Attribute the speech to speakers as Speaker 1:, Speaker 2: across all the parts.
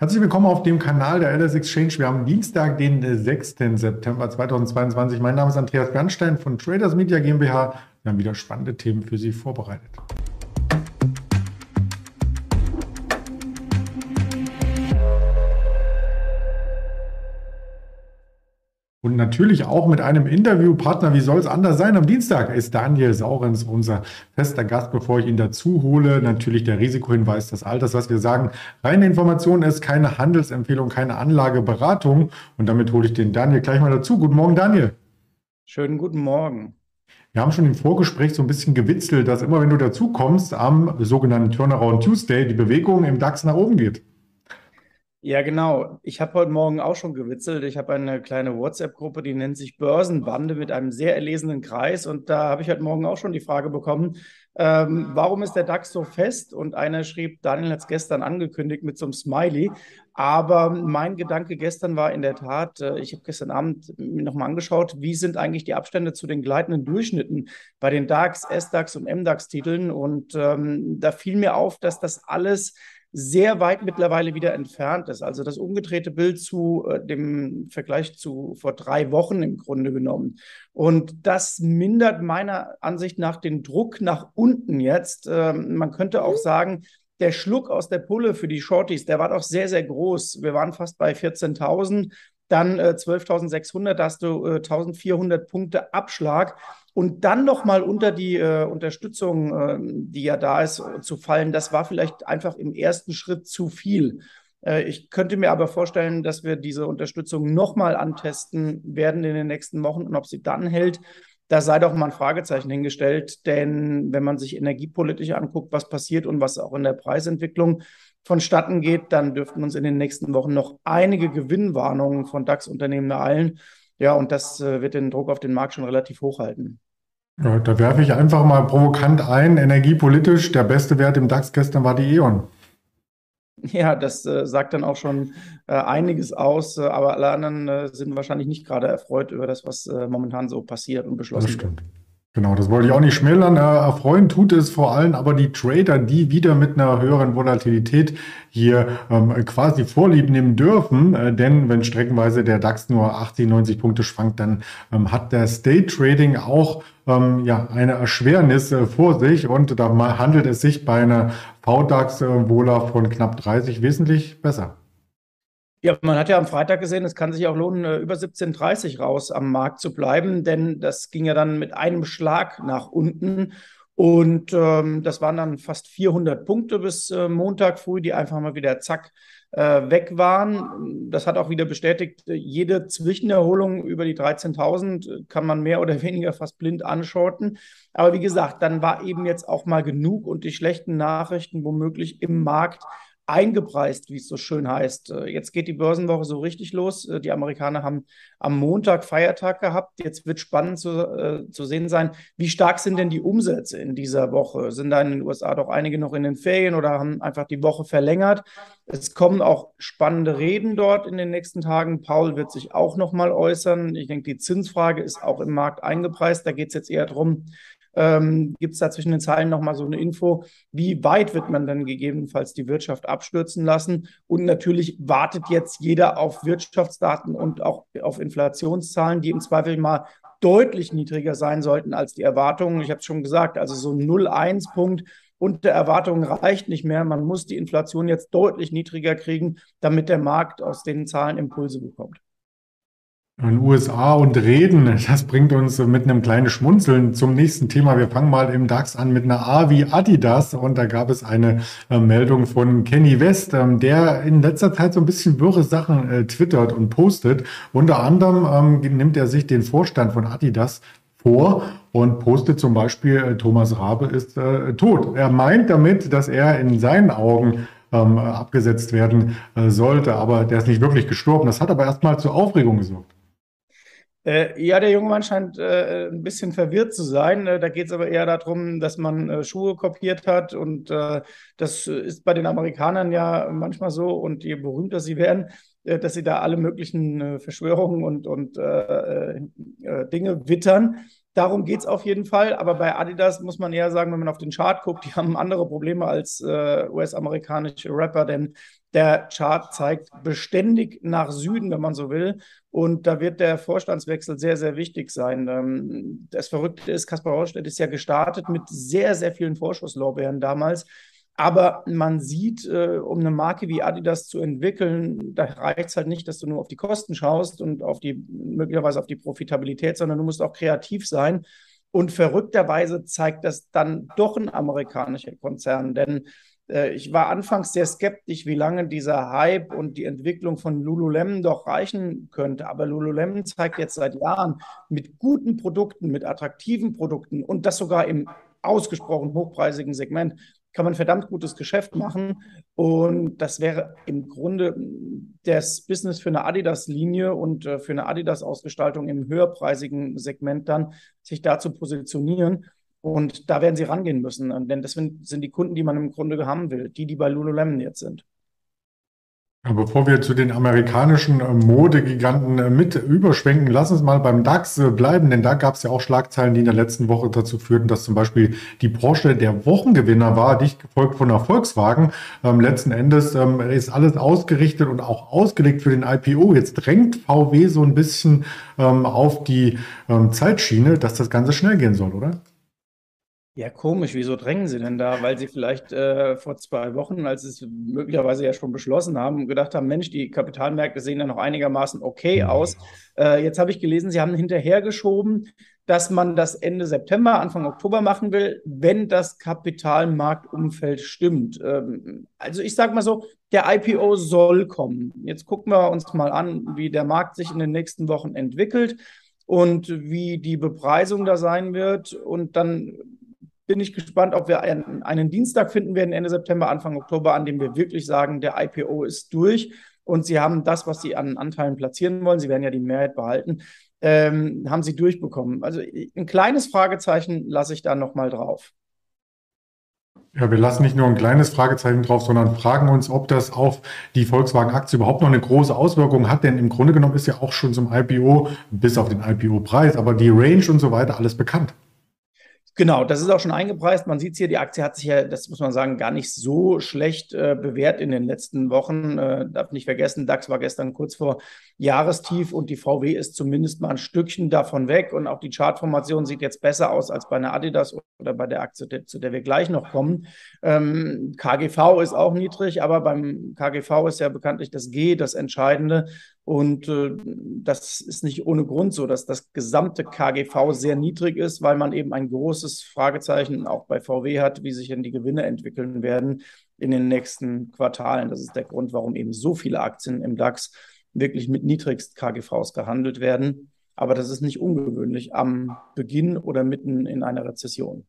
Speaker 1: Herzlich willkommen auf dem Kanal der LS Exchange. Wir haben Dienstag, den 6. September 2022. Mein Name ist Andreas Bernstein von Traders Media GmbH. Wir haben wieder spannende Themen für Sie vorbereitet. Und natürlich auch mit einem Interviewpartner, wie soll es anders sein? Am Dienstag ist Daniel Saurens unser fester Gast, bevor ich ihn dazu hole. Natürlich der Risikohinweis, das Alters, was wir sagen. Reine Information ist keine Handelsempfehlung, keine Anlageberatung. Und damit hole ich den Daniel gleich mal dazu. Guten Morgen, Daniel.
Speaker 2: Schönen guten Morgen.
Speaker 1: Wir haben schon im Vorgespräch so ein bisschen gewitzelt, dass immer wenn du dazu kommst, am sogenannten Turnaround Tuesday die Bewegung im DAX nach oben geht.
Speaker 2: Ja, genau. Ich habe heute Morgen auch schon gewitzelt. Ich habe eine kleine WhatsApp-Gruppe, die nennt sich Börsenbande mit einem sehr erlesenen Kreis. Und da habe ich heute Morgen auch schon die Frage bekommen, ähm, warum ist der DAX so fest? Und einer schrieb, Daniel hat es gestern angekündigt mit so einem Smiley. Aber mein Gedanke gestern war in der Tat, äh, ich habe gestern Abend mir nochmal angeschaut, wie sind eigentlich die Abstände zu den gleitenden Durchschnitten bei den DAX, SDAX und MDAX-Titeln. Und ähm, da fiel mir auf, dass das alles sehr weit mittlerweile wieder entfernt ist. Also das umgedrehte Bild zu äh, dem Vergleich zu vor drei Wochen im Grunde genommen. Und das mindert meiner Ansicht nach den Druck nach unten jetzt. Ähm, man könnte auch sagen, der Schluck aus der Pulle für die Shorties, der war doch sehr, sehr groß. Wir waren fast bei 14.000 dann äh, 12.600, da hast du äh, 1.400 Punkte Abschlag und dann nochmal unter die äh, Unterstützung, äh, die ja da ist, zu fallen, das war vielleicht einfach im ersten Schritt zu viel. Äh, ich könnte mir aber vorstellen, dass wir diese Unterstützung nochmal antesten werden in den nächsten Wochen und ob sie dann hält, da sei doch mal ein Fragezeichen hingestellt, denn wenn man sich energiepolitisch anguckt, was passiert und was auch in der Preisentwicklung vonstatten geht, dann dürften uns in den nächsten Wochen noch einige Gewinnwarnungen von DAX-Unternehmen ereilen. Ja, und das äh, wird den Druck auf den Markt schon relativ hoch halten.
Speaker 1: Ja, da werfe ich einfach mal provokant ein, energiepolitisch, der beste Wert im DAX gestern war die E.ON.
Speaker 2: Ja, das äh, sagt dann auch schon äh, einiges aus, äh, aber alle anderen äh, sind wahrscheinlich nicht gerade erfreut über das, was äh, momentan so passiert und beschlossen
Speaker 1: wird. Genau, das wollte ich auch nicht schmälern. Erfreuen tut es vor allem aber die Trader, die wieder mit einer höheren Volatilität hier ähm, quasi Vorlieb nehmen dürfen. Äh, denn wenn streckenweise der DAX nur 80, 90 Punkte schwankt, dann ähm, hat der State Trading auch ähm, ja, eine Erschwernis äh, vor sich. Und da handelt es sich bei einer VDAX-Vola äh, von knapp 30 wesentlich besser.
Speaker 2: Ja, man hat ja am Freitag gesehen, es kann sich auch lohnen, äh, über 17,30 raus am Markt zu bleiben, denn das ging ja dann mit einem Schlag nach unten. Und ähm, das waren dann fast 400 Punkte bis äh, Montag früh, die einfach mal wieder zack äh, weg waren. Das hat auch wieder bestätigt, jede Zwischenerholung über die 13.000 kann man mehr oder weniger fast blind anschorten. Aber wie gesagt, dann war eben jetzt auch mal genug und die schlechten Nachrichten womöglich im Markt eingepreist, wie es so schön heißt. Äh, jetzt geht die Börsenwoche so richtig los. Äh, die Amerikaner haben am Montag Feiertag gehabt. Jetzt wird spannend zu, äh, zu sehen sein, wie stark sind denn die Umsätze in dieser Woche? Sind da in den USA doch einige noch in den Ferien oder haben einfach die Woche verlängert? Es kommen auch spannende Reden dort in den nächsten Tagen. Paul wird sich auch noch mal äußern. Ich denke, die Zinsfrage ist auch im Markt eingepreist. Da geht es jetzt eher darum, ähm, Gibt es da zwischen den Zeilen nochmal so eine Info, wie weit wird man dann gegebenenfalls die Wirtschaft abstürzen lassen? Und natürlich wartet jetzt jeder auf Wirtschaftsdaten und auch auf Inflationszahlen, die im Zweifel mal deutlich niedriger sein sollten als die Erwartungen. Ich habe es schon gesagt, also so 0,1-Punkt unter Erwartungen reicht nicht mehr. Man muss die Inflation jetzt deutlich niedriger kriegen, damit der Markt aus den Zahlen Impulse bekommt
Speaker 1: in USA und reden. Das bringt uns mit einem kleinen Schmunzeln zum nächsten Thema. Wir fangen mal im DAX an mit einer A wie Adidas und da gab es eine äh, Meldung von Kenny West, ähm, der in letzter Zeit so ein bisschen wirre Sachen äh, twittert und postet. Unter anderem ähm, nimmt er sich den Vorstand von Adidas vor und postet zum Beispiel, äh, Thomas Rabe ist tot. Er meint damit, dass er in seinen Augen ähm, abgesetzt werden sollte, aber der ist nicht wirklich gestorben. Das hat aber erstmal zur Aufregung gesorgt.
Speaker 2: Äh, ja, der junge Mann scheint äh, ein bisschen verwirrt zu sein. Äh, da geht es aber eher darum, dass man äh, Schuhe kopiert hat. Und äh, das ist bei den Amerikanern ja manchmal so. Und je berühmter sie werden, äh, dass sie da alle möglichen Verschwörungen und, und Dinge wittern. Darum geht es auf jeden Fall. Aber bei Adidas muss man eher sagen, wenn man auf den Chart guckt, die haben andere Probleme als äh, US-amerikanische Rapper, denn der Chart zeigt beständig nach Süden, wenn man so will. Und da wird der Vorstandswechsel sehr, sehr wichtig sein. Ähm, das Verrückte ist, Kaspar Rohrstedt ist ja gestartet mit sehr, sehr vielen Vorschusslorbeeren damals. Aber man sieht, äh, um eine Marke wie Adidas zu entwickeln, da reicht es halt nicht, dass du nur auf die Kosten schaust und auf die, möglicherweise auf die Profitabilität, sondern du musst auch kreativ sein. Und verrückterweise zeigt das dann doch ein amerikanischer Konzern. Denn äh, ich war anfangs sehr skeptisch, wie lange dieser Hype und die Entwicklung von Lululemon doch reichen könnte. Aber Lululemon zeigt jetzt seit Jahren mit guten Produkten, mit attraktiven Produkten und das sogar im ausgesprochen hochpreisigen Segment, kann man verdammt gutes Geschäft machen. Und das wäre im Grunde das Business für eine Adidas-Linie und äh, für eine Adidas-Ausgestaltung im höherpreisigen Segment dann, sich da zu positionieren. Und da werden sie rangehen müssen, denn das sind, sind die Kunden, die man im Grunde haben will, die, die bei Lululemon jetzt sind.
Speaker 1: Bevor wir zu den amerikanischen äh, Modegiganten äh, mit überschwenken, lass uns mal beim DAX äh, bleiben, denn da gab es ja auch Schlagzeilen, die in der letzten Woche dazu führten, dass zum Beispiel die Porsche der Wochengewinner war, dicht gefolgt von der Volkswagen. Ähm, letzten Endes ähm, ist alles ausgerichtet und auch ausgelegt für den IPO. Jetzt drängt VW so ein bisschen ähm, auf die ähm, Zeitschiene, dass das Ganze schnell gehen soll, oder?
Speaker 2: Ja, komisch. Wieso drängen Sie denn da? Weil Sie vielleicht äh, vor zwei Wochen, als Sie es möglicherweise ja schon beschlossen haben, gedacht haben, Mensch, die Kapitalmärkte sehen ja noch einigermaßen okay aus. Äh, jetzt habe ich gelesen, Sie haben hinterhergeschoben, dass man das Ende September, Anfang Oktober machen will, wenn das Kapitalmarktumfeld stimmt. Ähm, also ich sage mal so, der IPO soll kommen. Jetzt gucken wir uns mal an, wie der Markt sich in den nächsten Wochen entwickelt und wie die Bepreisung da sein wird. Und dann bin ich gespannt, ob wir einen, einen Dienstag finden werden, Ende September, Anfang Oktober, an dem wir wirklich sagen, der IPO ist durch und Sie haben das, was Sie an Anteilen platzieren wollen, Sie werden ja die Mehrheit behalten, ähm, haben Sie durchbekommen. Also ein kleines Fragezeichen lasse ich da nochmal drauf.
Speaker 1: Ja, wir lassen nicht nur ein kleines Fragezeichen drauf, sondern fragen uns, ob das auf die Volkswagen-Aktie überhaupt noch eine große Auswirkung hat. Denn im Grunde genommen ist ja auch schon zum IPO, bis auf den IPO-Preis, aber die Range und so weiter alles bekannt.
Speaker 2: Genau, das ist auch schon eingepreist. Man sieht es hier, die Aktie hat sich ja, das muss man sagen, gar nicht so schlecht äh, bewährt in den letzten Wochen. Äh, darf nicht vergessen, DAX war gestern kurz vor Jahrestief und die VW ist zumindest mal ein Stückchen davon weg. Und auch die Chartformation sieht jetzt besser aus als bei einer Adidas oder bei der Aktie, zu der wir gleich noch kommen. Ähm, KGV ist auch niedrig, aber beim KGV ist ja bekanntlich das G das Entscheidende. Und äh, das ist nicht ohne Grund so, dass das gesamte KGV sehr niedrig ist, weil man eben ein großes Fragezeichen auch bei VW hat, wie sich denn die Gewinne entwickeln werden in den nächsten Quartalen. Das ist der Grund, warum eben so viele Aktien im DAX wirklich mit niedrigst KGVs gehandelt werden. Aber das ist nicht ungewöhnlich am Beginn oder mitten in einer Rezession.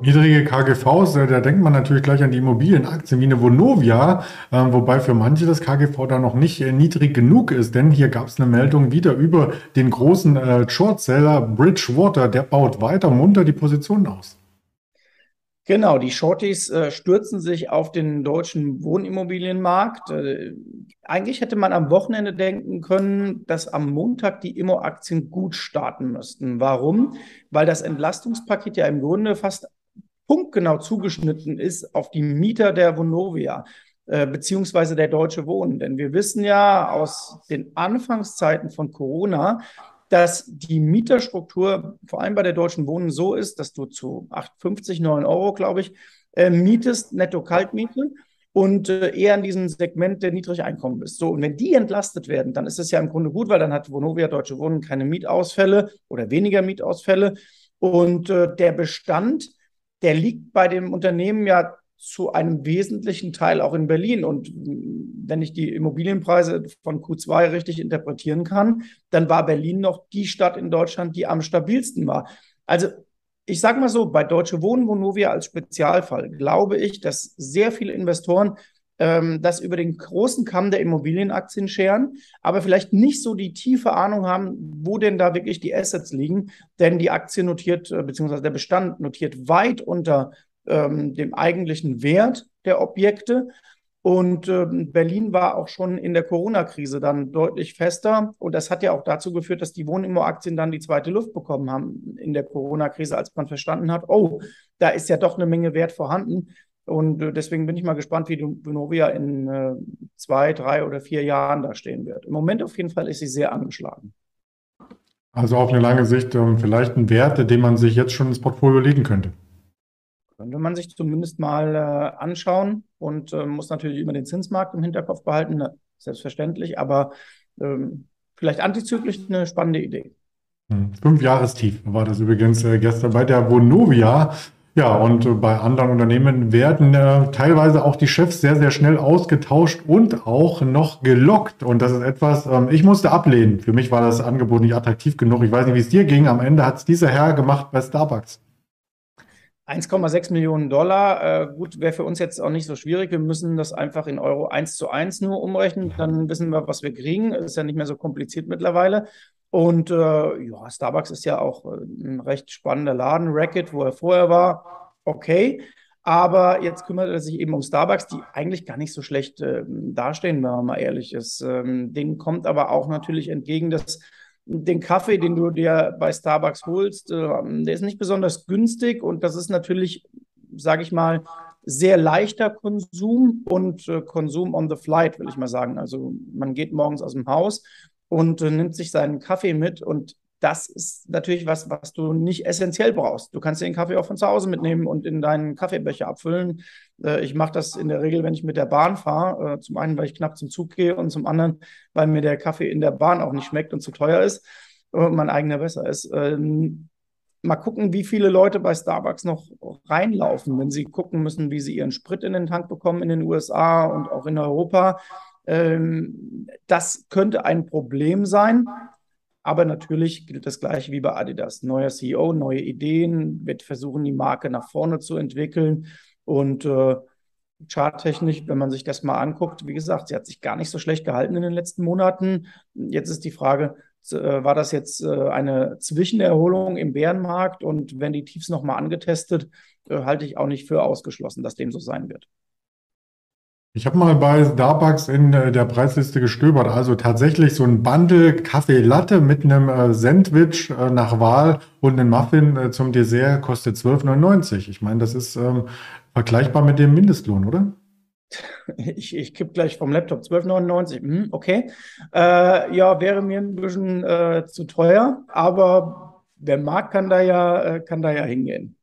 Speaker 1: Niedrige KGVs, äh, da denkt man natürlich gleich an die Immobilienaktien wie eine Vonovia, äh, wobei für manche das KGV da noch nicht äh, niedrig genug ist, denn hier gab es eine Meldung wieder über den großen Shortseller Bridgewater, der baut weiter munter die Position aus.
Speaker 2: Genau, die Shorties äh, stürzen sich auf den deutschen Wohnimmobilienmarkt. Äh, eigentlich hätte man am Wochenende denken können, dass am Montag die Immo-Aktien gut starten müssten. Warum? Weil das Entlastungspaket ja im Grunde fast punktgenau zugeschnitten ist auf die Mieter der Vonovia äh, beziehungsweise der Deutsche Wohnen. Denn wir wissen ja aus den Anfangszeiten von Corona, dass die Mieterstruktur vor allem bei der Deutschen Wohnen so ist, dass du zu 8,50, 9 Euro, glaube ich, äh, mietest, netto Kaltmiete und äh, eher in diesem Segment der niedrigen Einkommen bist. So, und wenn die entlastet werden, dann ist es ja im Grunde gut, weil dann hat Vonovia Deutsche Wohnen keine Mietausfälle oder weniger Mietausfälle. Und äh, der Bestand, der liegt bei dem Unternehmen ja zu einem wesentlichen Teil auch in Berlin. Und wenn ich die Immobilienpreise von Q2 richtig interpretieren kann, dann war Berlin noch die Stadt in Deutschland, die am stabilsten war. Also ich sage mal so, bei Deutsche Wohnen, Vonovia als Spezialfall, glaube ich, dass sehr viele Investoren ähm, das über den großen Kamm der Immobilienaktien scheren, aber vielleicht nicht so die tiefe Ahnung haben, wo denn da wirklich die Assets liegen. Denn die Aktie notiert, äh, beziehungsweise der Bestand notiert weit unter ähm, dem eigentlichen Wert der Objekte. Und äh, Berlin war auch schon in der Corona-Krise dann deutlich fester. Und das hat ja auch dazu geführt, dass die Wohnimmo-Aktien dann die zweite Luft bekommen haben in der Corona-Krise, als man verstanden hat, oh, da ist ja doch eine Menge Wert vorhanden. Und äh, deswegen bin ich mal gespannt, wie Vonovia in äh, zwei, drei oder vier Jahren da stehen wird. Im Moment auf jeden Fall ist sie sehr angeschlagen.
Speaker 1: Also auf eine lange Sicht ähm, vielleicht ein Wert, den man sich jetzt schon ins Portfolio legen könnte.
Speaker 2: Könnte man sich zumindest mal äh, anschauen und äh, muss natürlich immer den Zinsmarkt im Hinterkopf behalten, selbstverständlich, aber ähm, vielleicht antizyklisch eine spannende Idee.
Speaker 1: Hm, fünf Jahrestief war das übrigens äh, gestern bei der Vonovia. Ja, und äh, bei anderen Unternehmen werden äh, teilweise auch die Chefs sehr, sehr schnell ausgetauscht und auch noch gelockt. Und das ist etwas, ähm, ich musste ablehnen. Für mich war das Angebot nicht attraktiv genug. Ich weiß nicht, wie es dir ging. Am Ende hat es dieser Herr gemacht bei Starbucks.
Speaker 2: 1,6 Millionen Dollar, äh, gut, wäre für uns jetzt auch nicht so schwierig. Wir müssen das einfach in Euro 1 zu 1 nur umrechnen. Dann wissen wir, was wir kriegen. Ist ja nicht mehr so kompliziert mittlerweile. Und äh, ja, Starbucks ist ja auch äh, ein recht spannender Laden. Racket, wo er vorher war, okay. Aber jetzt kümmert er sich eben um Starbucks, die eigentlich gar nicht so schlecht äh, dastehen, wenn man mal ehrlich ist. Ähm, denen kommt aber auch natürlich entgegen, dass den Kaffee, den du dir bei Starbucks holst, äh, der ist nicht besonders günstig und das ist natürlich, sage ich mal, sehr leichter Konsum und äh, Konsum on the flight, will ich mal sagen. Also man geht morgens aus dem Haus und äh, nimmt sich seinen Kaffee mit und das ist natürlich was, was du nicht essentiell brauchst. Du kannst den Kaffee auch von zu Hause mitnehmen und in deinen Kaffeebecher abfüllen. Äh, ich mache das in der Regel, wenn ich mit der Bahn fahre. Äh, zum einen, weil ich knapp zum Zug gehe und zum anderen, weil mir der Kaffee in der Bahn auch nicht schmeckt und zu teuer ist und mein eigener besser ist. Ähm, mal gucken, wie viele Leute bei Starbucks noch reinlaufen, wenn sie gucken müssen, wie sie ihren Sprit in den Tank bekommen in den USA und auch in Europa. Ähm, das könnte ein Problem sein. Aber natürlich gilt das gleiche wie bei Adidas. Neuer CEO, neue Ideen, wird versuchen, die Marke nach vorne zu entwickeln. Und äh, charttechnisch, wenn man sich das mal anguckt, wie gesagt, sie hat sich gar nicht so schlecht gehalten in den letzten Monaten. Jetzt ist die Frage, äh, war das jetzt äh, eine Zwischenerholung im Bärenmarkt? Und wenn die Tiefs nochmal angetestet, äh, halte ich auch nicht für ausgeschlossen, dass dem so sein wird.
Speaker 1: Ich habe mal bei Starbucks in äh, der Preisliste gestöbert. Also tatsächlich so ein Bundle Kaffee Latte mit einem äh, Sandwich äh, nach Wahl und einen Muffin zum Dessert kostet 12,99. Ich meine, das ist ähm, vergleichbar mit dem Mindestlohn, oder?
Speaker 2: Ich, ich kipp gleich vom Laptop 12,99. Hm, okay. Ja, wäre mir ein bisschen zu teuer, aber der Markt kann da ja, kann da ja hingehen.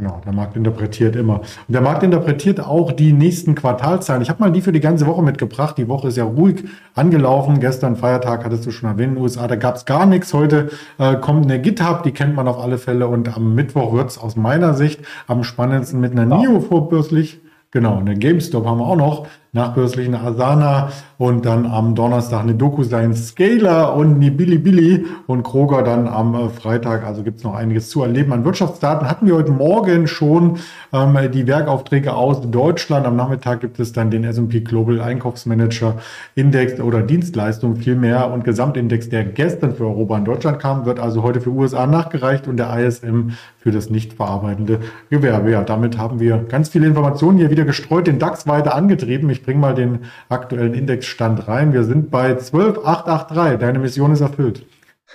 Speaker 1: Genau, der Markt interpretiert immer. Und der Markt interpretiert auch die nächsten Quartalzahlen. Ich habe mal die für die ganze Woche mitgebracht. Die Woche ist ja ruhig angelaufen. Gestern Feiertag hattest du schon erwähnt, in den USA, da gab es gar nichts. Heute äh, kommt eine GitHub, die kennt man auf alle Fälle. Und am Mittwoch wird es aus meiner Sicht am spannendsten mit einer genau. NIO vorbörslich. Genau, eine GameStop haben wir auch noch nachbörslich Asana und dann am Donnerstag eine DocuSign Scaler und eine Bilibili und Kroger dann am äh, Freitag. Also gibt es noch einiges zu erleben. An Wirtschaftsdaten hatten wir heute Morgen schon ähm, die Werkaufträge aus Deutschland. Am Nachmittag gibt es dann den S&P Global Einkaufsmanager Index oder Dienstleistung vielmehr und Gesamtindex, der gestern für Europa und Deutschland kam, wird also heute für USA nachgereicht und der ISM für das nicht verarbeitende Gewerbe. Ja, damit haben wir ganz viele Informationen hier wieder gestreut, den DAX weiter angetrieben. Ich ich bringe mal den aktuellen Indexstand rein. Wir sind bei 12,883. Deine Mission ist erfüllt.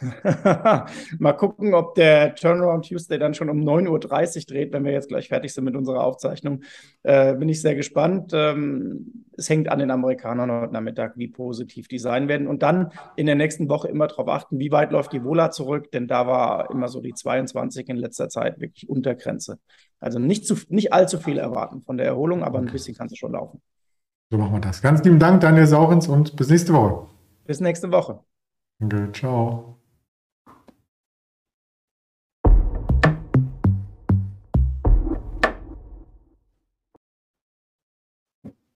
Speaker 2: mal gucken, ob der Turnaround Tuesday dann schon um 9.30 Uhr dreht, wenn wir jetzt gleich fertig sind mit unserer Aufzeichnung. Äh, bin ich sehr gespannt. Ähm, es hängt an den Amerikanern heute Nachmittag, wie positiv die sein werden. Und dann in der nächsten Woche immer darauf achten, wie weit läuft die Vola zurück, denn da war immer so die 22 in letzter Zeit wirklich Untergrenze. Also nicht, zu, nicht allzu viel erwarten von der Erholung, aber ein bisschen kann es schon laufen.
Speaker 1: So machen wir das. Ganz lieben Dank, Daniel Saurens, und bis nächste Woche.
Speaker 2: Bis nächste Woche.
Speaker 1: Danke, ciao.